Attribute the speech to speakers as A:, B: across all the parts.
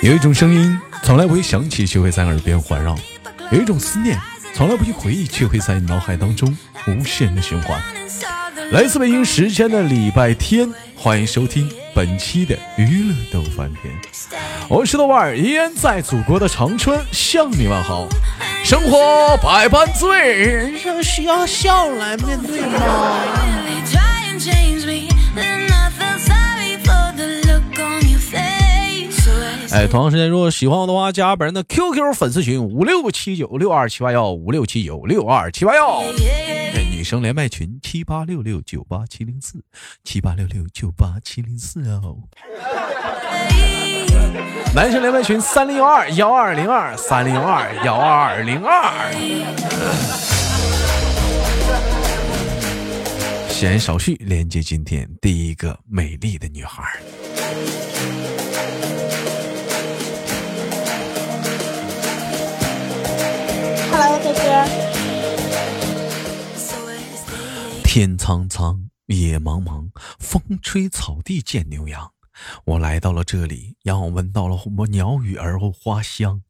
A: 有一种声音从来不会响起，却会在耳边环绕；有一种思念从来不去回忆，却会在脑海当中无限的循环。来自北京时间的礼拜天，欢迎收听本期的娱乐逗翻天，我是豆瓣，依然在祖国的长春向你问好。生活百般醉，人生需要笑来面对吗？哎，同样时间，如果喜欢我的话，加本人的 QQ 粉丝群五六七九六二七八幺五六七九六二七八幺。哎女生连麦群七八六六九八七零四七八六六九八七零四哦。男生连麦群三零幺二幺二零二三零幺二幺二零二。闲言少叙，连接今天第一个美丽的女孩。天苍苍，野茫茫，风吹草低见牛羊。我来到了这里，让我闻到了什么鸟语而后花香。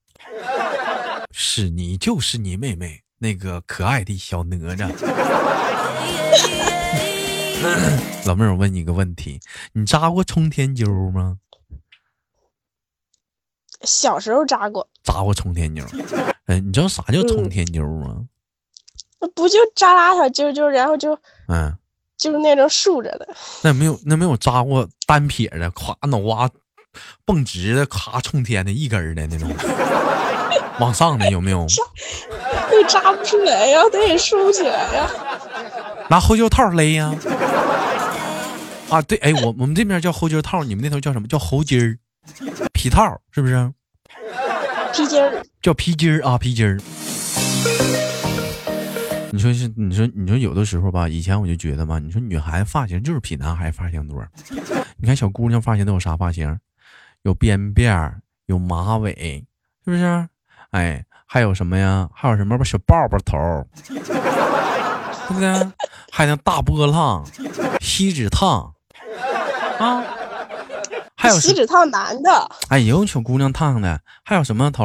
A: 是你，就是你妹妹那个可爱的小哪吒。老妹儿，我问你个问题，你扎过冲天揪吗？
B: 小时候扎过。
A: 扎过冲天灸？哎，你知道啥叫冲天灸吗？
B: 那不就扎拉小揪揪，然后就
A: 嗯，
B: 就是那种竖着的。
A: 那没有，那没有扎过单撇的，咵脑瓜蹦直的，咔冲天的一根的那种，往上的有没有？
B: 那扎不出来呀，得竖起来呀。
A: 拿后脚套勒呀。啊，对，哎，我我们这边叫后脚套，你们那头叫什么叫猴筋儿？皮套是不是？
B: 皮筋儿。
A: 叫皮筋儿啊，皮筋儿。你说是，你说你说有的时候吧，以前我就觉得嘛，你说女孩子发型就是比男孩子发型多。你看小姑娘发型都有啥发型？有编辫儿，有马尾，是不是？哎，还有什么呀？还有什么吧小爆爆头，对不对？还有那大波浪、锡纸烫啊，还有
B: 锡纸烫男的。
A: 哎，有小姑娘烫的，还有什么头？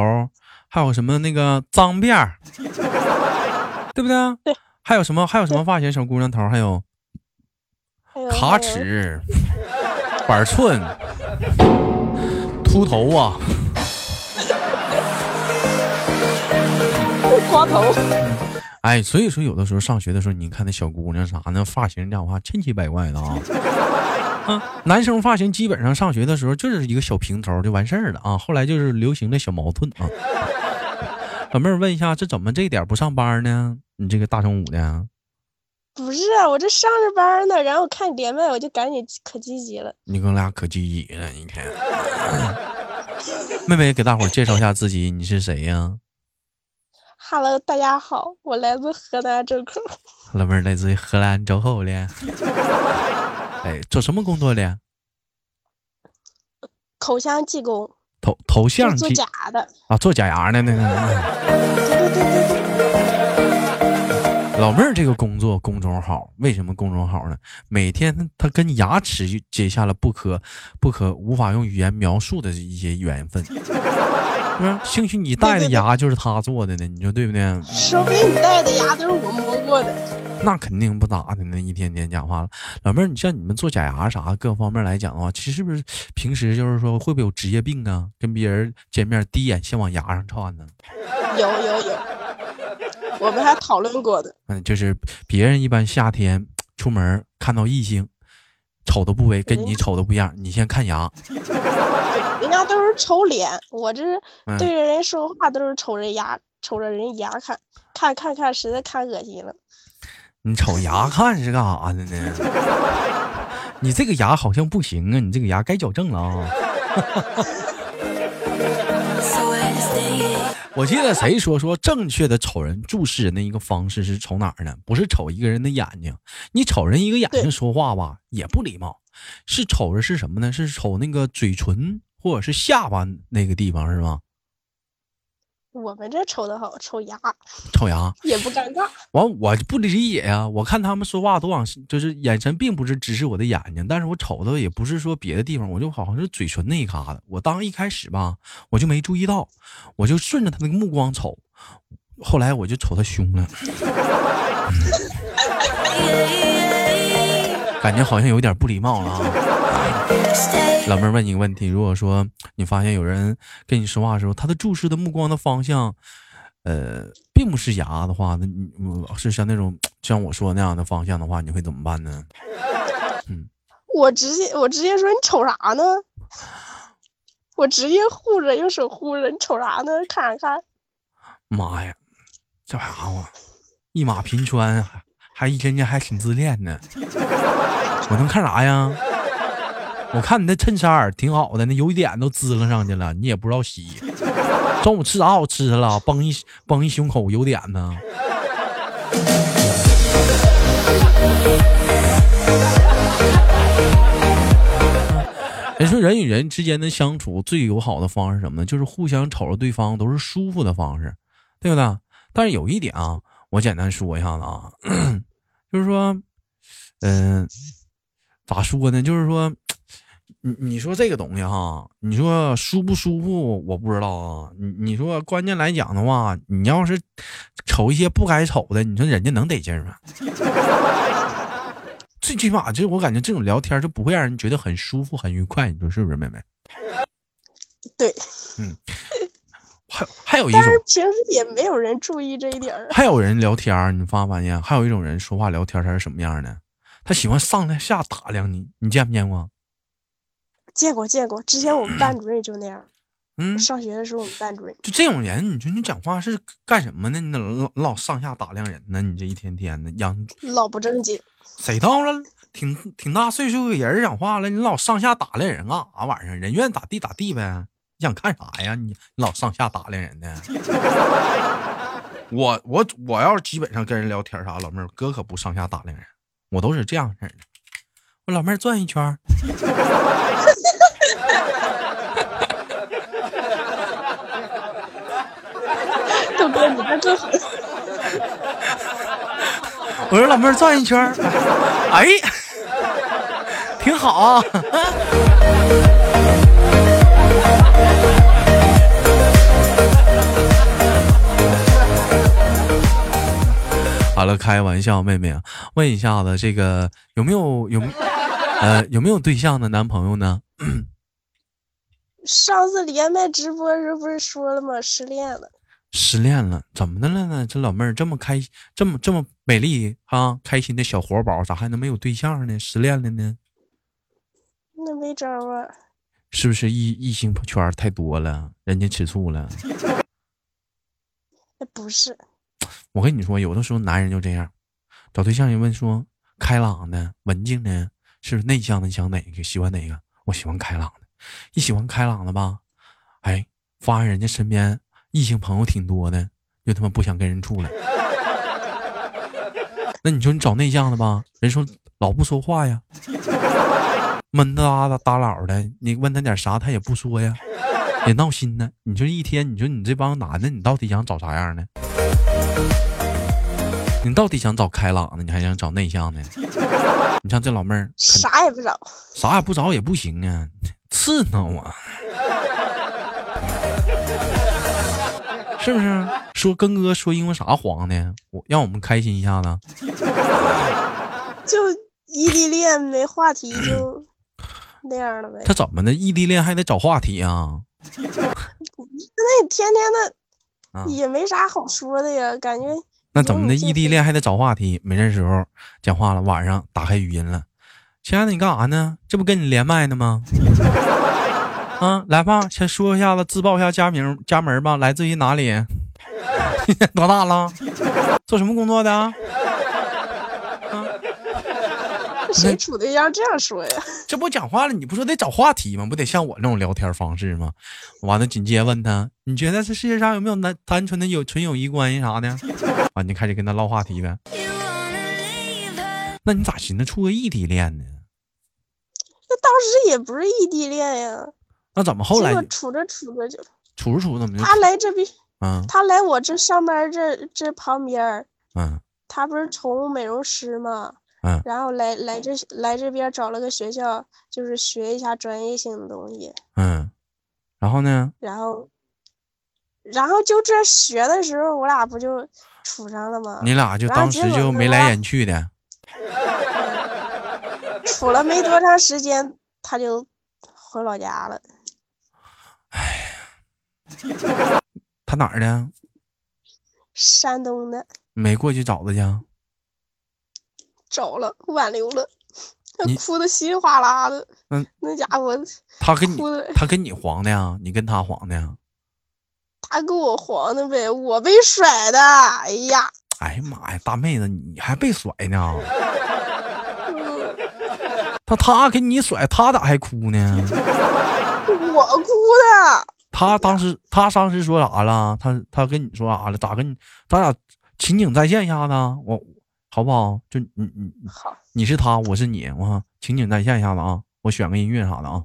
A: 还有什么那个脏辫儿？对不对？
B: 对，
A: 还有什么？还有什么发型？小姑娘头，还有卡尺、板寸、秃头啊，
B: 光头。
A: 哎，所以说有的时候上学的时候，你看那小姑娘啥那发型，讲话千奇百怪的啊。啊，男生发型基本上上学的时候就是一个小平头就完事儿了啊。后来就是流行的小毛寸啊。老妹儿问一下，这怎么这点不上班呢？你这个大中午的，
B: 不是啊，我这上着班呢，然后看你连麦，我就赶紧可积极了。
A: 你跟我俩可积极了，你看。妹妹给大伙介绍一下自己，你是谁呀
B: ？Hello，大家好，我来自河南周口。
A: 老妹儿来自河南周口的。哎，做什么工作的？
B: 口腔技工。
A: 头头像
B: 做假的
A: 啊，做假牙的那个。老妹儿这个工作工种好为什么工种好呢？每天她跟牙齿结下了不可不可无法用语言描述的一些缘分。嗯，兴许你戴的牙就是他做的呢，你说对不对？
B: 说不定你戴的牙都是我磨过的。
A: 那肯定不咋的那，一天天讲话了。老妹儿，你像你们做假牙啥各方面来讲的话，其实是不是平时就是说会不会有职业病啊？跟别人见面第一眼先往牙上串呢？
B: 有有有，我们还讨论过的。
A: 嗯，就是别人一般夏天出门看到异性，瞅的部位跟你瞅的不一样，你先看牙。
B: 人家都是瞅脸，我这对着人说话都是瞅着牙，瞅着人牙看，看看看，实在看恶心了。
A: 你瞅牙看是干啥的呢？你这个牙好像不行啊，你这个牙该矫正了啊。我记得谁说说正确的瞅人注视人的一个方式是瞅哪儿呢？不是瞅一个人的眼睛，你瞅人一个眼睛说话吧也不礼貌，是瞅着是什么呢？是瞅那个嘴唇或者是下巴那个地方是吗？
B: 我们这瞅的好，抽牙，
A: 抽牙
B: 也不尴尬。
A: 完，我不理解呀。我看他们说话都往，就是眼神并不是直视我的眼睛，但是我瞅的也不是说别的地方，我就好像是嘴唇那一嘎子。我当一开始吧，我就没注意到，我就顺着他那个目光瞅，后来我就瞅他胸了，感觉好像有点不礼貌了啊。老妹儿问你个问题：如果说你发现有人跟你说话的时候，他的注视的目光的方向，呃，并不是牙的话，那你是像那种像我说那样的方向的话，你会怎么办呢？
B: 嗯，我直接我直接说你瞅啥呢？我直接护着，用手护着，你瞅啥呢？看啥看？
A: 妈呀，这家伙一马平川，还还一天天还挺自恋呢。我能看啥呀？我看你那衬衫挺好的，那油点都滋楞上去了，你也不知道洗。中午吃啥好吃的了？崩一崩一胸口油点呢。人 说人与人之间的相处最友好的方式什么呢？就是互相瞅着对方都是舒服的方式，对不对？但是有一点啊，我简单说一下子啊，就是说，嗯，咋说呢？就是说。你你说这个东西哈，你说舒不舒服，我不知道啊。你你说关键来讲的话，你要是瞅一些不该瞅的，你说人家能得劲吗？最起码就我感觉这种聊天就不会让人觉得很舒服、很愉快。你说是不是，妹妹？
B: 对，
A: 嗯，还还有一种，
B: 平时也没有人注意这一点。
A: 还有人聊天，你发没发现？还有一种人说话聊天，他是什么样的？他喜欢上来下打量你，你见没见过？
B: 见过见过，之前我们班主任就那样。嗯，上学的时候我们班主任
A: 就这种人，你说你讲话是干什么呢？你老老上下打量人呢？你这一天天的养
B: 老不正经。
A: 谁到了挺挺大岁数的人讲话了，你老上下打量人干啥玩意儿？人愿意咋地咋地呗。你想看啥呀？你你老上下打量人呢？我我我要是基本上跟人聊天啥，老妹儿哥可不上下打量人，我都是这样式的。我老妹儿转一圈。
B: 哥，你还真狠！
A: 我说老妹儿转一圈哎，挺好啊。好了，开玩笑，妹妹，问一下子，这个有没有有呃有没有对象的男朋友呢？
B: 上次连麦直播时候不是说了吗？失恋了。
A: 失恋了，怎么的了呢？这老妹儿这么开，这么这么美丽啊，开心的小活宝，咋还能没有对象呢？失恋了呢？
B: 那没招啊。
A: 是不是异异性圈太多了，人家吃醋了？
B: 那不是。
A: 我跟你说，有的时候男人就这样，找对象一问说，开朗的、文静的，是内向的，你想哪个？喜欢哪个？我喜欢开朗的。一喜欢开朗的吧，哎，发现人家身边。异性朋友挺多的，就他妈不想跟人处了。那你说你找内向的吧，人说老不说话呀，闷哒哒哒老的。你问他点啥，他也不说呀，也闹心呢。你说一天，你说你这帮男的，你到底想找啥样的？你到底想找开朗的，你还想找内向的？你像这老妹儿，
B: 啥也不找，
A: 啥也不找也不行啊，刺挠啊。是不是 说跟哥说因为啥黄的？我让我们开心一下子。
B: 就异地恋没话题就 那样了呗。
A: 他怎么的？异地恋还得找话题啊？
B: 那你天天的也没啥好说的呀，感觉。
A: 那怎么的？异地恋还得找话题？没事时候讲话了，晚上打开语音了。亲爱的，你干啥呢？这不跟你连麦呢吗？啊，来吧，先说一下子，自报一下家名、家门吧。来自于哪里？多大了？做什么工作的？啊？
B: 谁处对象这样说呀？
A: 这不讲话了，你不说得找话题吗？不得像我那种聊天方式吗？完了，紧接着问他，你觉得这世界上有没有单单纯的有纯友谊关系啥的？完，你开始跟他唠话题呗。那你咋寻思处个异地恋呢？
B: 那当时也不是异地恋呀。
A: 那怎么后来
B: 处着处着就
A: 处着处着怎么就
B: 他来这边
A: 嗯
B: 他来我这上班这这旁边他不是宠物美容师吗？
A: 嗯
B: 然后来来这来这边找了个学校，就是学一下专业性的东西。
A: 嗯，然后呢？
B: 然后，然后就这学的时候，我俩不就处上了吗？
A: 你俩就当时就眉来眼去的。
B: 处了没多长时间，他就回老家了。
A: 他哪儿的？
B: 山东的
A: 没过去找他去啊？
B: 找了，挽留了，他哭的稀里哗啦的。
A: 嗯，
B: 那家伙
A: 他跟你，他跟你黄的呀？你跟他黄的呀？
B: 他跟我黄的呗，我被甩的。哎呀，
A: 哎呀妈呀，大妹子，你还被甩呢？
B: 嗯
A: 他他给你甩，他咋还哭呢？
B: 我哭的。
A: 他当时他当时说啥了？他他跟你说啥了？咋跟你？咱俩情景再现一下子啊，我好不好？就你你
B: 好，
A: 你是他，我是你，我情景再现一下子啊！我选个音乐啥的啊。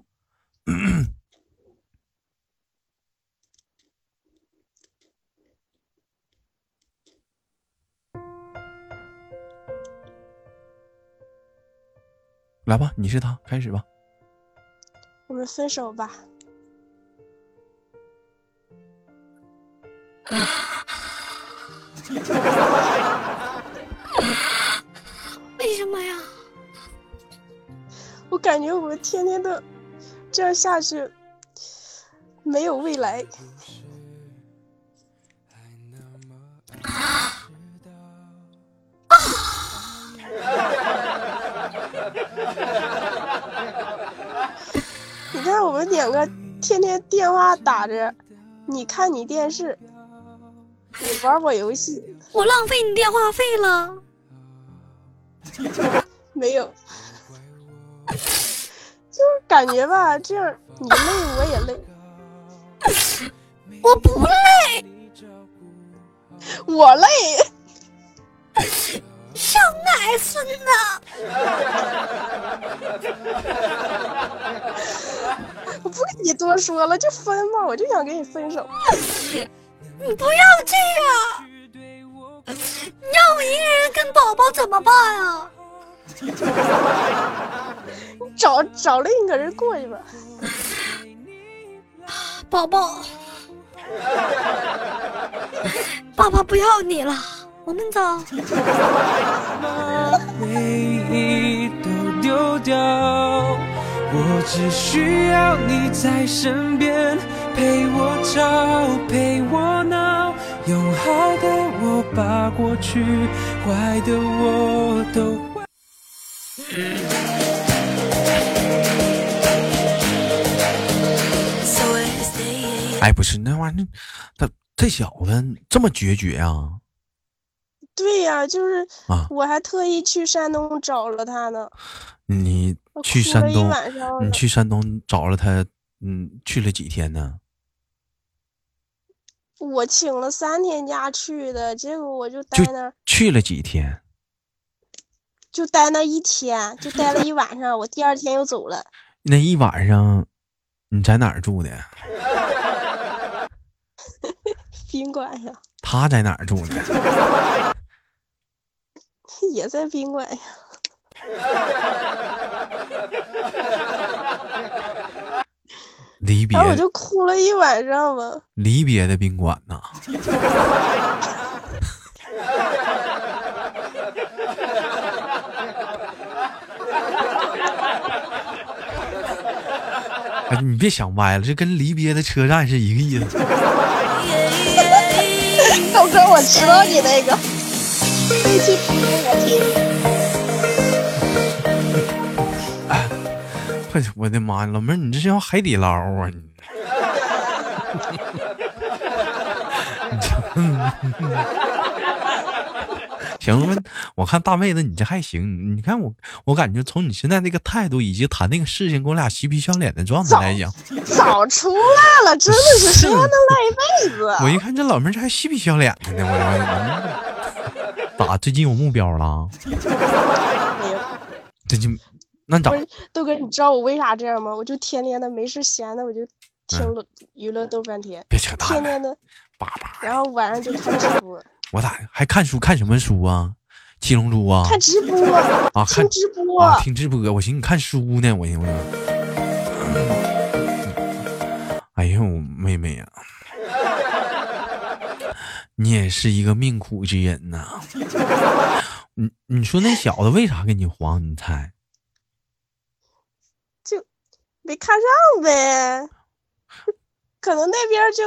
A: 来吧，你是他，开始吧。
B: 我们分手吧。
C: 为什么呀？
B: 我感觉我们天天都这样下去，没有未来。你看我们两个天天电话打着，你看你电视，我玩我游戏，
C: 我浪费你电话费了。
B: 没有，就是感觉吧，这样你累我也累，
C: 我不累，
B: 我累。
C: 小奶孙呐！
B: 我不跟你多说了，就分吧，我就想跟你分手。
C: 你不要这样，你让我一个人跟宝宝怎么办啊？
B: 你找找另一个人过去吧。
C: 宝宝，爸爸不要你了，我们走。
D: 回忆都丢掉，我只需要你在身边，陪我吵，陪我闹，用好的我把过去，坏的我都忘。
A: 哎，不是那玩意儿，他这小子这么决绝啊？
B: 对呀、就是
A: 啊
B: 我还特意去山东找了他呢。
A: 你去山东，你去山东找了他，嗯，去了几天呢？
B: 我请了三天假去的，结果我就待那儿，
A: 去了几天？
B: 就待那一天，就待了一晚上。我第二天又走了，
A: 那一晚上你在哪儿住的？
B: 宾馆呀，
A: 他在哪儿住的？
B: 也在宾馆呀。
A: 离别
B: 然后我就哭了一晚上嘛。
A: 离别的宾馆呐。哎，你别想歪了，这跟离别的车站是一个意思。
B: 豆哥，我知道你那个，那期直播我听。
A: 我的妈呀，老妹儿，你这是要海底捞啊你？行了，我看大妹子你这还行，你看我，我感觉从你现在那个态度以及谈那个事情，跟我俩嬉皮笑脸的状态来讲，
B: 早出来了，真的是谁还能赖一辈子？
A: 我一看这老妹儿这还嬉皮笑脸的呢，我说嗯咋最近有目标了？最近那咋
B: 不是豆哥，你知道我为啥这样吗？我就天天的没事闲的，我就听了娱乐豆半天，
A: 别扯淡，
B: 天天的，
A: 叭叭。
B: 然后晚上就看直播，
A: 我咋还看书？看什么书啊？七龙珠啊？
B: 看直播
A: 啊？看
B: 直播
A: 啊？听直播？我寻思你看书呢，我寻思。哎呦，妹妹呀、你也是一个命苦之人呐、你你说那小子为啥跟你黄？你猜？
B: 没看上呗，可能那边就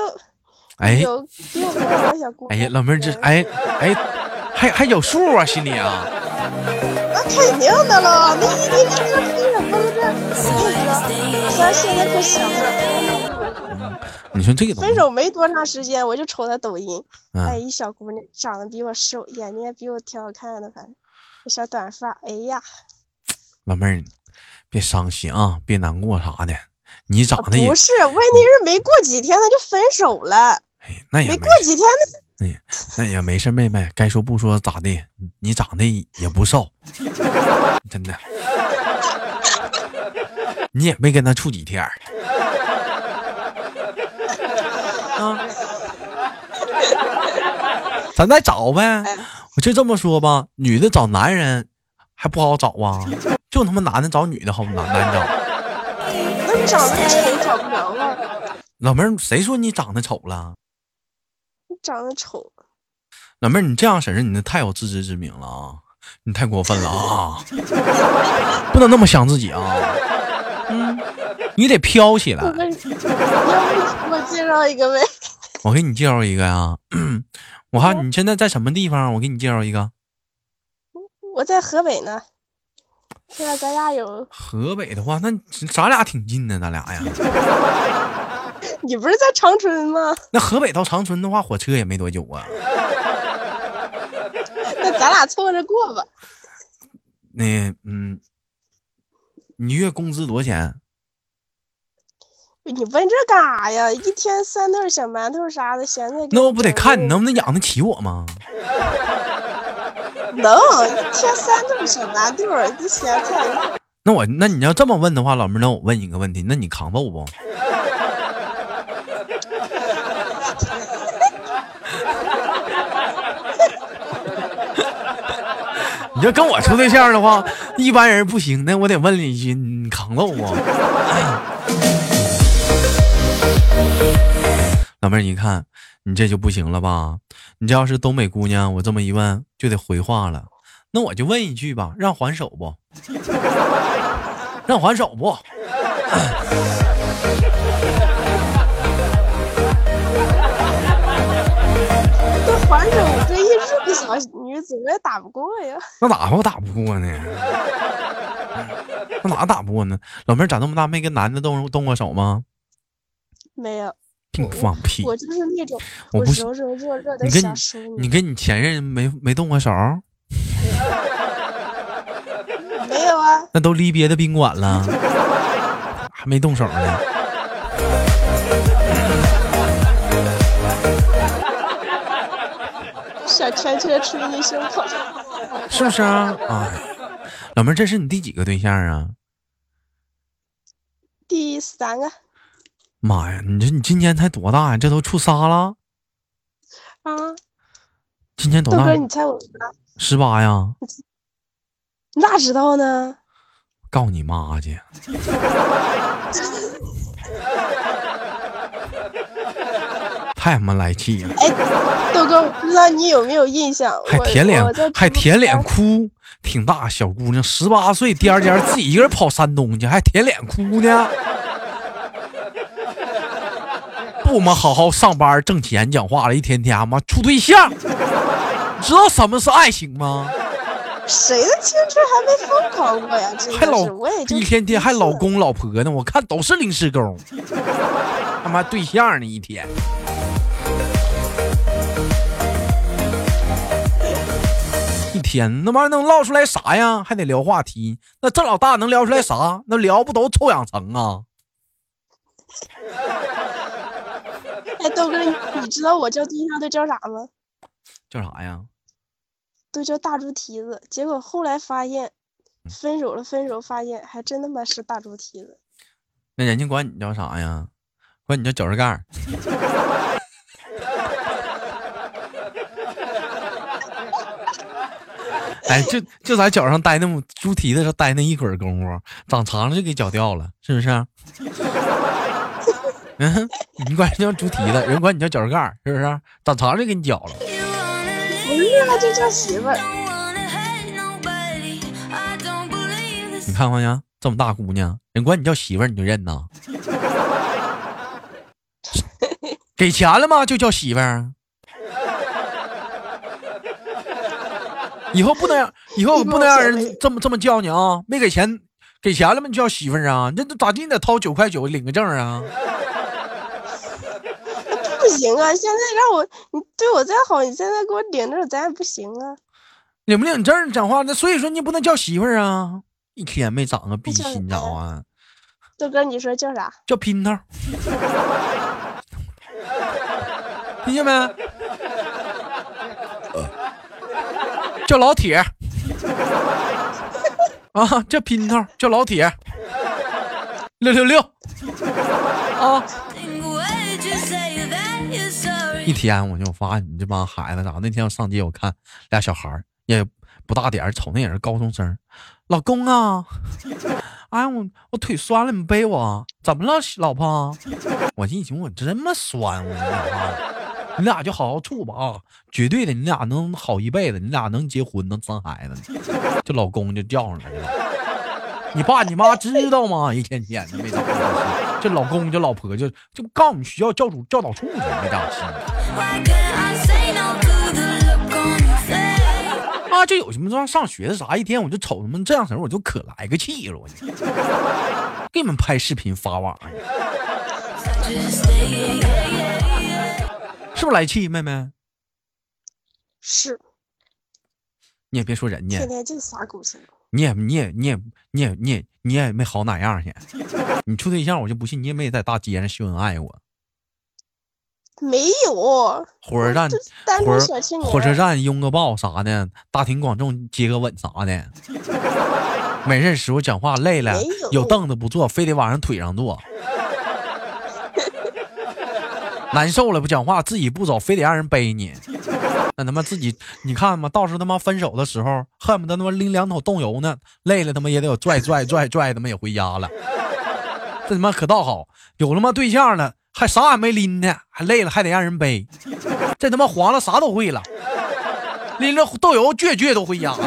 A: 哎
B: 有比我高的小姑娘。
A: 哎呀，老妹儿这哎哎，还还有数啊，心里啊。
B: 那肯定的了，那一天天这拼什么了这？我现在可想了，
A: 你说这个
B: 分手没多长时间，我就瞅他抖音，哎，
A: 嗯，
B: 一小姑娘长得比我瘦，眼睛也比我挺好看的，反正那小短发，哎呀，
A: 老妹儿，别伤心啊，别难过啥的。你长得也
B: 不是，问题是没过几天他就分手了，
A: 哎，那也没
B: 没过几天那
A: 哎，那也没事，妹妹，该说不说咋的？你你长得也不瘦，真的，你也没跟他处几天儿啊？咱再找呗。
B: 哎
A: 我就这么说吧，女的找男人还不好找啊，就他妈男的找女的好难难 找。
B: 那你长得丑找不着了，
A: 老妹儿，谁说你长得丑了？
B: 你长得丑，
A: 老妹儿，你这样式儿，你那太有自知之明了啊！你太过分了啊！不能那么想自己啊！嗯，你得飘起来
B: 我。介绍一个呗？
A: 我给你介绍一个呀，我看你现在在什么地方？我给你介绍一个，
B: 我在河北呢，现在咱俩有，
A: 河北的话，那咱俩挺近的，咱俩呀。
B: 你不是在长春吗？
A: 那河北到长春的话，火车也没多久啊。
B: 那咱俩凑着过吧。
A: 那嗯，你月工资多少钱？
B: 你问这干啥呀？一天三顿小馒头啥的，现在给
A: 那我不得看你能不能养得起我吗？
B: 能一天三顿小馒头，这咸菜
A: 那我那你要这么问的话，老妹儿，那我问你个问题，那你扛揍不？你要跟我处对象的话，一般人不行，那我得问你一句，你扛揍不？老妹儿，你看你这就不行了吧？你这要是东北姑娘，我这么一问就得回话了。那我就问一句吧，让还手不？让还手不？
B: 这还手这一日的小女子，我也打不过呀。
A: 那咋我打不过呢？那哪打不过呢？老妹儿长这么大没跟男的动动过手吗？
B: 没有，
A: 净放屁！
B: 我就是那种
A: 我不是
B: 柔柔弱弱的
A: 你跟
B: 小淑女，
A: 你跟你前任没没动过手？
B: 没有啊？
A: 那都离别的宾馆了，还没动手呢。
B: 小拳拳捶你胸口，
A: 是不是啊？啊，老妹儿，这是你第几个对象啊？
B: 第三个
A: 妈呀，你这你今年才多大呀？这都处仨了？
B: 啊，
A: 今年多大
B: 豆哥，？你猜我啥？
A: 十八呀？
B: 你咋知道呢？
A: 告你妈去！太他妈来气了，
B: 哎，豆哥，我不知道你有没有印象？
A: 还舔脸，还舔脸哭，挺大小姑娘，十八岁，颠颠自己一个人跑山东去，还舔脸哭呢。不嘛，好好上班挣钱讲话了，一天天妈处对象，你知道什么是爱情吗？
B: 谁的青春还没疯狂过呀？真
A: 还老，一天天还老公老婆呢，我看都是临时工，他妈对象呢一天。一天那玩意儿能唠出来啥呀？还得聊话题，那这老大能聊出来啥？那聊不都臭氧层啊？
B: 哎，豆哥，你你知道我叫对象都叫啥吗？
A: 叫啥呀？
B: 都叫大猪蹄子。结果后来发现，
A: 嗯
B: 分手了，分手发现还真他妈是大猪蹄子。
A: 那人家管你叫啥呀？管你叫脚趾盖儿。哎，就就在脚上待那么猪蹄子上待那一会儿功夫，长长了就给绞掉了，是不是？嗯，你管人叫猪蹄子，人管你叫脚趾盖，是不是？长长就给你绞了。
B: 就叫媳妇儿。
A: 你看看呀，这么大姑娘，人管你叫媳妇儿你就认呐？给钱了吗？就叫媳妇儿？以后不能让，以后不能让人这么这么叫你啊！没给钱，给钱了吗？你叫媳妇儿啊？这这咋地？你得掏九块九领个证啊？
B: 不行啊！现在让我你对我再好，你现在给我领证，咱也不行啊。
A: 领不领证讲话，那所以说你不能叫媳妇儿啊！一天没长个逼心，你知道吗？
B: 豆哥，你说叫啥？
A: 叫姘头，听见没？叫老铁啊，叫姘头，叫老铁，六六六啊！一天我就发你这帮孩子咋？那天我上街我看俩小孩也不大点瞅那也是高中生。老公啊，哎我我腿酸了，你背我。怎么了，老婆？我一寻我这么酸我。你俩就好好处吧啊！绝对的，你俩能好一辈子，你俩能结婚，能生孩子。这老公就叫上来了。你爸你妈知道吗？一天天的没长心。这老公这老婆就就告我们学校教主教导处去，没长心。啊，就有什么说上学的啥，一天我就瞅他们这样式我就可来个气了，我就给你们拍视频发网上。是不是来气，妹妹？
B: 是。
A: 你也别说人家，
B: 天天就撒狗血。
A: 你也，你也，你也，你也，你也，你也没好哪样去。你处对象，我就不信你也没在大街上秀恩爱过。
B: 没有。
A: 火车站，火火车站拥个抱啥的，大庭广众接个吻啥的。没认识我讲话累了，有凳子不坐，非得往人腿上坐。难受了不讲话，自己不走，非得让人背你。那他妈自己，你看嘛，到时他妈分手的时候，恨不得他妈拎两桶冻油呢，累了他妈也得有拽拽拽拽，他妈也回家了。这他妈可倒好，有他妈对象了，还啥也没拎呢，还累了还得让人背。这他妈黄了啥都会了，拎着豆油倔倔都回家了。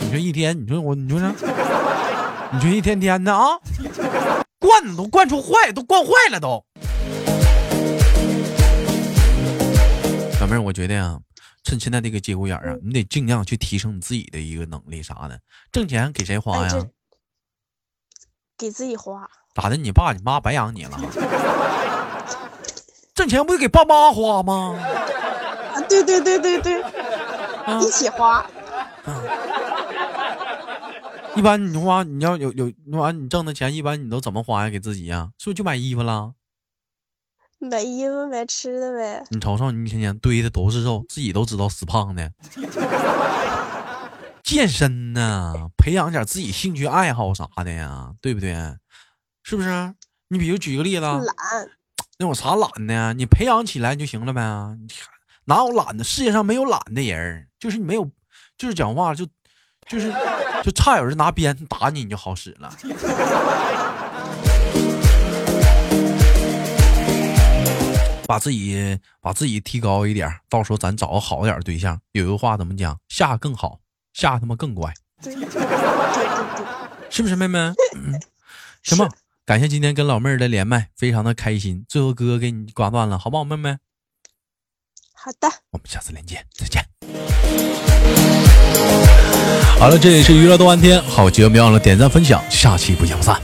A: 你说一天，你说我，你说啥？你说一天天的啊，惯都惯出坏，都惯坏了都。小妹儿，我觉得呀，趁现在这个节骨眼儿啊，你得尽量去提升你自己的一个能力啥的。挣钱给谁花呀？
B: 给自己花。
A: 咋的？你爸你妈白养你了？挣钱不得给爸妈花吗？
B: 啊，对对对对对，一起花。
A: 一般你花，你要有有完你挣的钱，一般你都怎么花呀？给自己呀？是不是就买衣服了？
B: 买衣服买吃的呗。
A: 你瞅瞅，你一天天堆的都是肉，自己都知道死胖的。健身呢，培养点自己兴趣爱好啥的呀，对不对？是不是？你比如举个例子，
B: 懒，
A: 那有啥懒的？你培养起来就行了呗。哪有懒的？世界上没有懒的人，就是你没有，就是讲话就。就是，就差有人拿鞭打你，你就好使了。把自己把自己提高一点，到时候咱找个好点对象。有句话怎么讲？下更好，下他妈更乖。是不是妹妹？行吧，感谢今天跟老妹儿的连麦，非常的开心。最后哥哥给你挂断了，好不好，妹妹？
B: 好的，
A: 我们下次连见，再见。好了，这里是娱乐多玩天，好节目别忘了点赞分享，下期不见不散。